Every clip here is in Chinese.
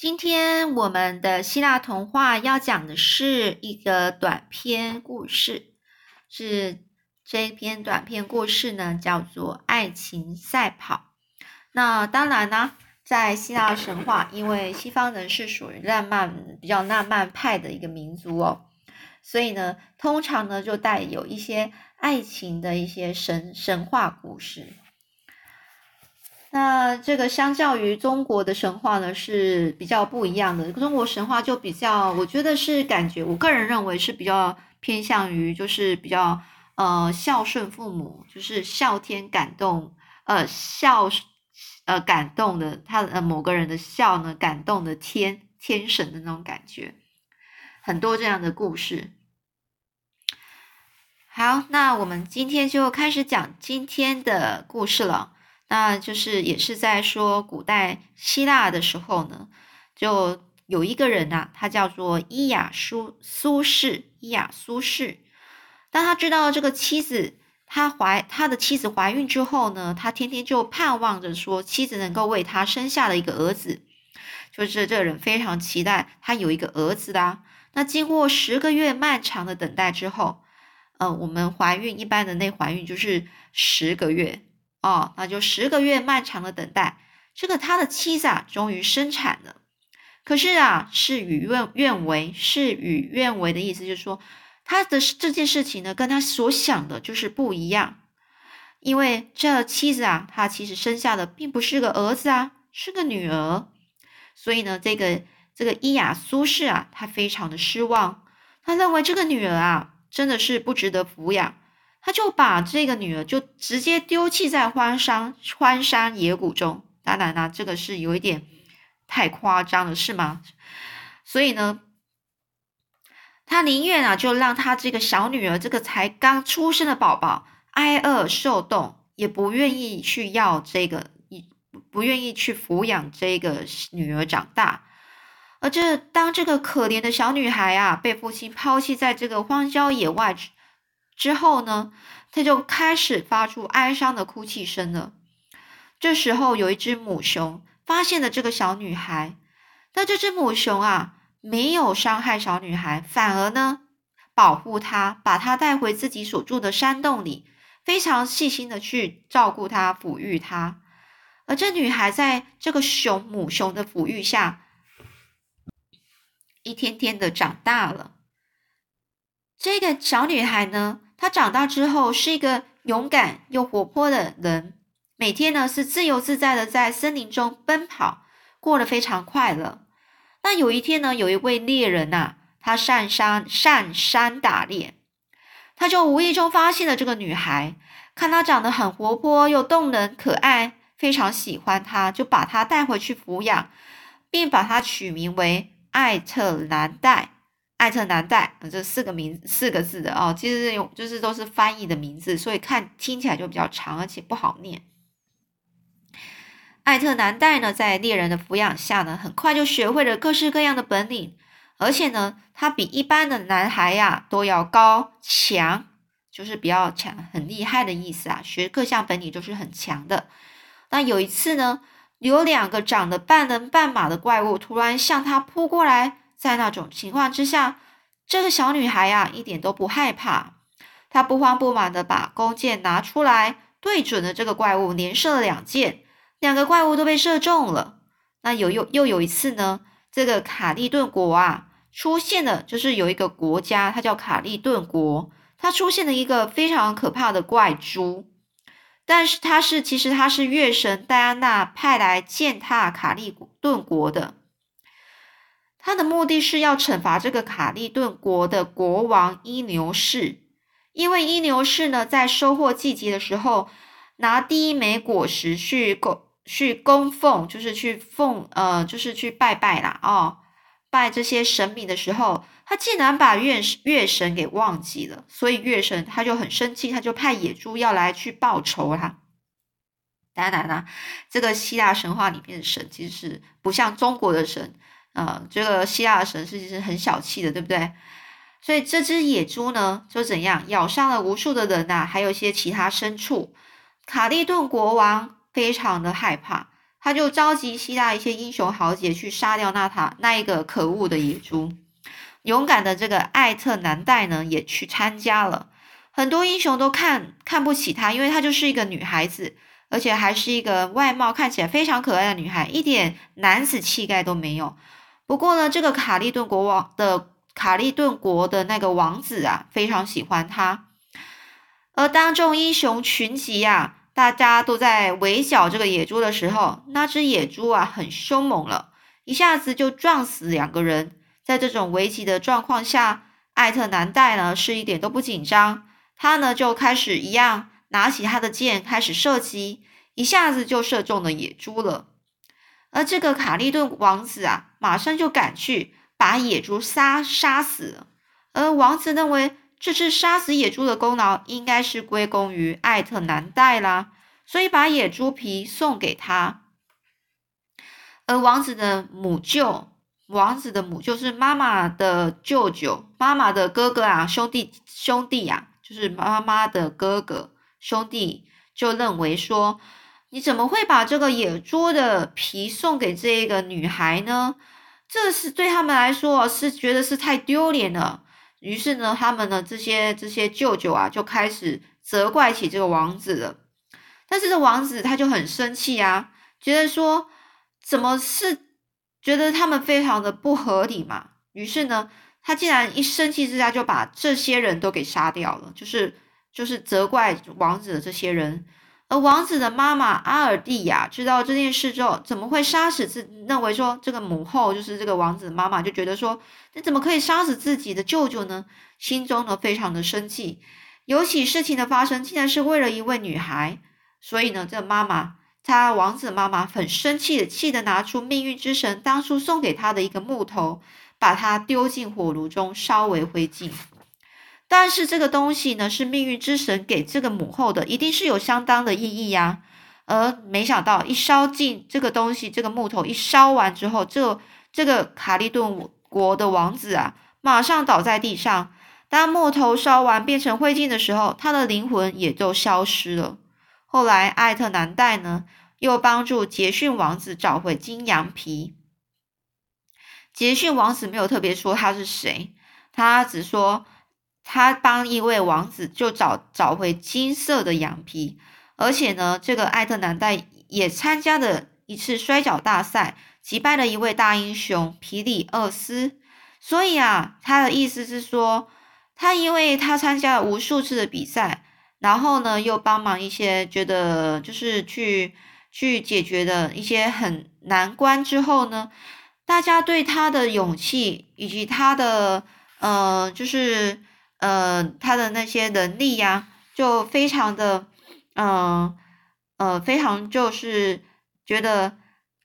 今天我们的希腊童话要讲的是一个短篇故事，是这一篇短篇故事呢，叫做《爱情赛跑》。那当然呢，在希腊神话，因为西方人是属于浪漫、比较浪漫派的一个民族哦，所以呢，通常呢就带有一些爱情的一些神神话故事。那这个相较于中国的神话呢，是比较不一样的。中国神话就比较，我觉得是感觉，我个人认为是比较偏向于，就是比较呃孝顺父母，就是孝天感动，呃孝呃感动的他呃某个人的孝呢，感动的天天神的那种感觉，很多这样的故事。好，那我们今天就开始讲今天的故事了。那就是也是在说古代希腊的时候呢，就有一个人呐，他叫做伊雅苏苏轼，伊雅苏轼。当他知道这个妻子他怀他的妻子怀孕之后呢，他天天就盼望着说妻子能够为他生下了一个儿子，就是这人非常期待他有一个儿子的。那经过十个月漫长的等待之后，呃，我们怀孕一般的那怀孕就是十个月。哦，那就十个月漫长的等待，这个他的妻子啊，终于生产了。可是啊，事与愿愿违，事与愿违的意思就是说，他的这件事情呢，跟他所想的就是不一样。因为这妻子啊，她其实生下的并不是个儿子啊，是个女儿。所以呢，这个这个伊雅苏氏啊，他非常的失望，他认为这个女儿啊，真的是不值得抚养。他就把这个女儿就直接丢弃在荒山荒山野谷中，当然啦，这个是有一点太夸张了，是吗？所以呢，他宁愿啊，就让他这个小女儿，这个才刚出生的宝宝挨饿受冻，也不愿意去要这个，不愿意去抚养这个女儿长大。而这当这个可怜的小女孩啊，被父亲抛弃在这个荒郊野外。之后呢，他就开始发出哀伤的哭泣声了。这时候，有一只母熊发现了这个小女孩，但这只母熊啊，没有伤害小女孩，反而呢，保护她，把她带回自己所住的山洞里，非常细心的去照顾她，抚育她。而这女孩在这个熊母熊的抚育下，一天天的长大了。这个小女孩呢？他长大之后是一个勇敢又活泼的人，每天呢是自由自在的在森林中奔跑，过得非常快乐。那有一天呢，有一位猎人呐，他上山上山打猎，他就无意中发现了这个女孩，看她长得很活泼又动人可爱，非常喜欢她，就把她带回去抚养，并把她取名为艾特兰黛。艾特南戴，这四个名四个字的哦，其实用就是都是翻译的名字，所以看听起来就比较长，而且不好念。艾特南代呢，在猎人的抚养下呢，很快就学会了各式各样的本领，而且呢，他比一般的男孩呀都要高强，就是比较强，很厉害的意思啊。学各项本领都是很强的。那有一次呢，有两个长得半人半马的怪物突然向他扑过来。在那种情况之下，这个小女孩呀一点都不害怕，她不慌不忙的把弓箭拿出来，对准了这个怪物，连射了两箭，两个怪物都被射中了。那有又又有一次呢，这个卡利顿国啊出现了，就是有一个国家，它叫卡利顿国，它出现了一个非常可怕的怪猪，但是它是其实它是月神戴安娜派来践踏卡利顿国的。他的目的是要惩罚这个卡利顿国的国王伊牛士，因为伊牛士呢，在收获季节的时候，拿第一枚果实去供去供奉，就是去奉呃，就是去拜拜啦哦，拜这些神明的时候，他竟然把月月神给忘记了，所以月神他就很生气，他就派野猪要来去报仇啦。当然啦，这个希腊神话里面的神其实是不像中国的神。呃，这个希腊神是其实很小气的，对不对？所以这只野猪呢，就怎样咬伤了无数的人呐，还有一些其他牲畜。卡利顿国王非常的害怕，他就召集希腊一些英雄豪杰去杀掉那塔那一个可恶的野猪。勇敢的这个艾特南戴呢，也去参加了。很多英雄都看看不起她，因为她就是一个女孩子，而且还是一个外貌看起来非常可爱的女孩，一点男子气概都没有。不过呢，这个卡利顿国王的卡利顿国的那个王子啊，非常喜欢他。而当众英雄群集啊，大家都在围剿这个野猪的时候，那只野猪啊很凶猛了，一下子就撞死两个人。在这种危急的状况下，艾特南戴呢是一点都不紧张，他呢就开始一样拿起他的剑开始射击，一下子就射中了野猪了。而这个卡利顿王子啊，马上就赶去把野猪杀杀死。而王子认为这次杀死野猪的功劳应该是归功于艾特南戴啦，所以把野猪皮送给他。而王子的母舅。王子的母舅是妈妈的舅舅，妈妈的哥哥啊，兄弟兄弟呀，就是妈妈的哥哥兄弟，就认为说，你怎么会把这个野猪的皮送给这个女孩呢？这是对他们来说是觉得是太丢脸了。于是呢，他们呢这些这些舅舅啊，就开始责怪起这个王子了。但是这王子他就很生气啊，觉得说，怎么是？觉得他们非常的不合理嘛，于是呢，他竟然一生气之下就把这些人都给杀掉了，就是就是责怪王子的这些人。而王子的妈妈阿尔蒂亚知道这件事之后，怎么会杀死自？认为说这个母后就是这个王子的妈妈，就觉得说你怎么可以杀死自己的舅舅呢？心中呢非常的生气。尤其事情的发生竟然是为了一位女孩，所以呢，这妈妈。他王子妈妈很生气的，气的拿出命运之神当初送给他的一个木头，把它丢进火炉中烧为灰烬。但是这个东西呢，是命运之神给这个母后的，一定是有相当的意义呀。而没想到一烧尽这个东西，这个木头一烧完之后，这这个卡利顿国的王子啊，马上倒在地上。当木头烧完变成灰烬的时候，他的灵魂也就消失了。后来，艾特南戴呢又帮助杰逊王子找回金羊皮。杰逊王子没有特别说他是谁，他只说他帮一位王子就找找回金色的羊皮，而且呢，这个艾特南代也参加了一次摔跤大赛，击败了一位大英雄皮里厄斯。所以啊，他的意思是说，他因为他参加了无数次的比赛。然后呢，又帮忙一些觉得就是去去解决的一些很难关之后呢，大家对他的勇气以及他的呃，就是呃他的那些能力呀，就非常的嗯呃非常就是觉得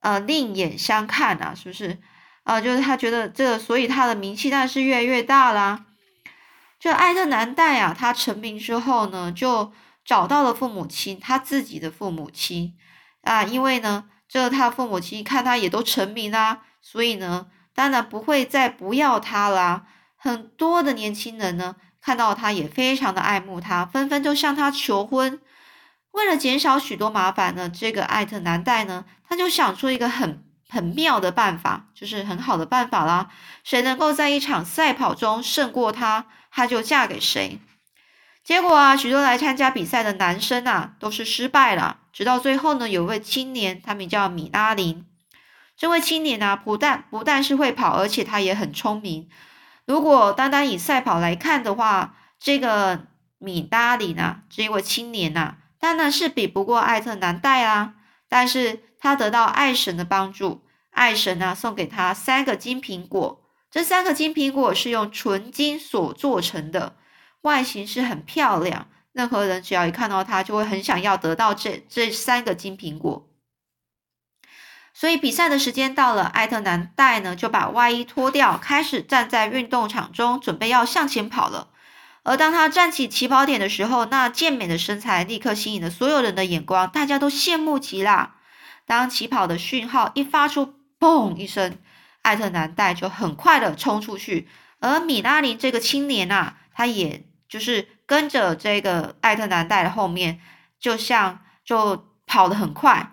呃另眼相看啊，是不是啊？就是他觉得这，所以他的名气当然是越来越大啦。这艾特南戴啊，他成名之后呢，就找到了父母亲，他自己的父母亲啊，因为呢，这他父母亲看他也都成名啦，所以呢，当然不会再不要他啦。很多的年轻人呢，看到他也非常的爱慕他，纷纷就向他求婚。为了减少许多麻烦呢，这个艾特南戴呢，他就想出一个很很妙的办法，就是很好的办法啦。谁能够在一场赛跑中胜过他？她就嫁给谁？结果啊，许多来参加比赛的男生啊，都是失败了。直到最后呢，有位青年，他名叫米拉林。这位青年啊，不但不但是会跑，而且他也很聪明。如果单单以赛跑来看的话，这个米达里呢，这位青年呐，当然是比不过艾特南戴啊。但是他得到爱神的帮助，爱神呢，送给他三个金苹果。这三个金苹果是用纯金所做成的，外形是很漂亮。任何人只要一看到它，就会很想要得到这这三个金苹果。所以比赛的时间到了，艾特南戴呢就把外衣脱掉，开始站在运动场中，准备要向前跑了。而当他站起起跑点的时候，那健美的身材立刻吸引了所有人的眼光，大家都羡慕极了。当起跑的讯号一发出，嘣一声。艾特南戴就很快的冲出去，而米拉林这个青年呐，他也就是跟着这个艾特南戴的后面，就像就跑得很快。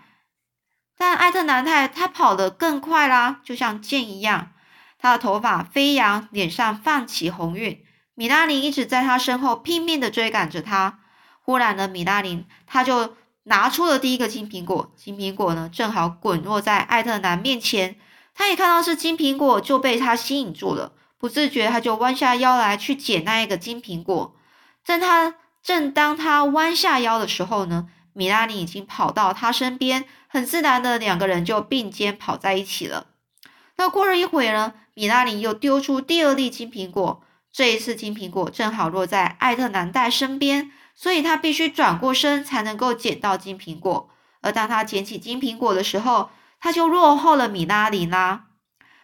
但艾特南太他跑得更快啦，就像箭一样，他的头发飞扬，脸上泛起红晕。米拉林一直在他身后拼命的追赶着他。忽然呢，米拉林他就拿出了第一个金苹果，金苹果呢正好滚落在艾特南面前。他一看到是金苹果，就被他吸引住了，不自觉他就弯下腰来去捡那一个金苹果。正他正当他弯下腰的时候呢，米拉林已经跑到他身边，很自然的两个人就并肩跑在一起了。那过了一会呢，米拉林又丢出第二粒金苹果。这一次金苹果正好落在艾特南戴身边，所以他必须转过身才能够捡到金苹果。而当他捡起金苹果的时候，他就落后了米拉林啦。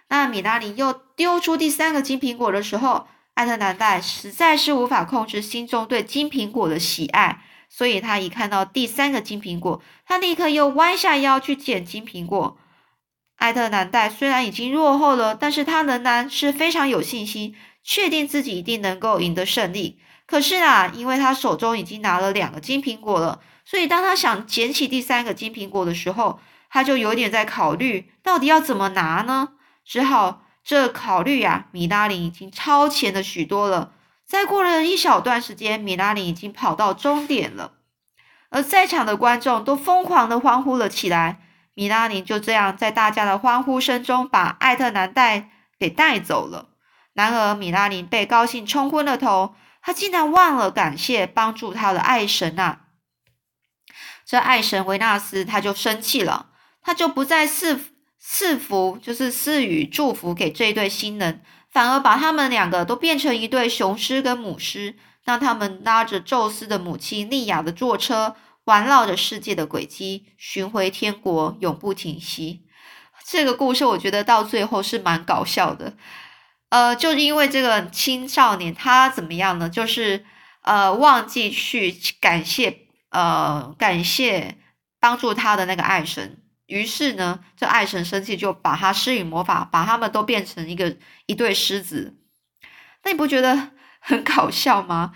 那米拉林又丢出第三个金苹果的时候，艾特南戴实在是无法控制心中对金苹果的喜爱，所以他一看到第三个金苹果，他立刻又弯下腰去捡金苹果。艾特南戴虽然已经落后了，但是他仍然是非常有信心。确定自己一定能够赢得胜利，可是啊，因为他手中已经拿了两个金苹果了，所以当他想捡起第三个金苹果的时候，他就有点在考虑到底要怎么拿呢？只好这考虑呀，米拉林已经超前了许多了。再过了一小段时间，米拉林已经跑到终点了，而在场的观众都疯狂的欢呼了起来。米拉林就这样在大家的欢呼声中把艾特南带给带走了。然而，米拉林被高兴冲昏了头，他竟然忘了感谢帮助他的爱神啊！这爱神维纳斯他就生气了，他就不再赐赐福，就是赐予祝福给这对新人，反而把他们两个都变成一对雄狮跟母狮，让他们拉着宙斯的母亲利亚的坐车，环绕着世界的轨迹，巡回天国，永不停息。这个故事我觉得到最后是蛮搞笑的。呃，就是因为这个青少年他怎么样呢？就是呃忘记去感谢呃感谢帮助他的那个爱神，于是呢，这爱神生气就把他施予魔法，把他们都变成一个一对狮子。那你不觉得很搞笑吗？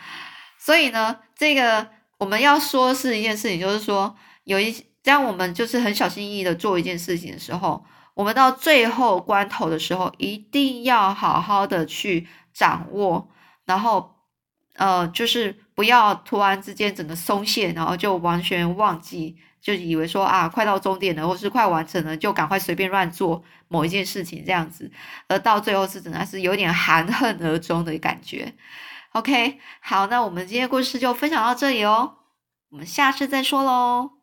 所以呢，这个我们要说是一件事情，就是说有一当我们就是很小心翼翼的做一件事情的时候。我们到最后关头的时候，一定要好好的去掌握，然后，呃，就是不要突然之间整个松懈，然后就完全忘记，就以为说啊，快到终点了，或是快完成了，就赶快随便乱做某一件事情这样子，而到最后是真的是有点含恨而终的感觉。OK，好，那我们今天故事就分享到这里哦，我们下次再说喽。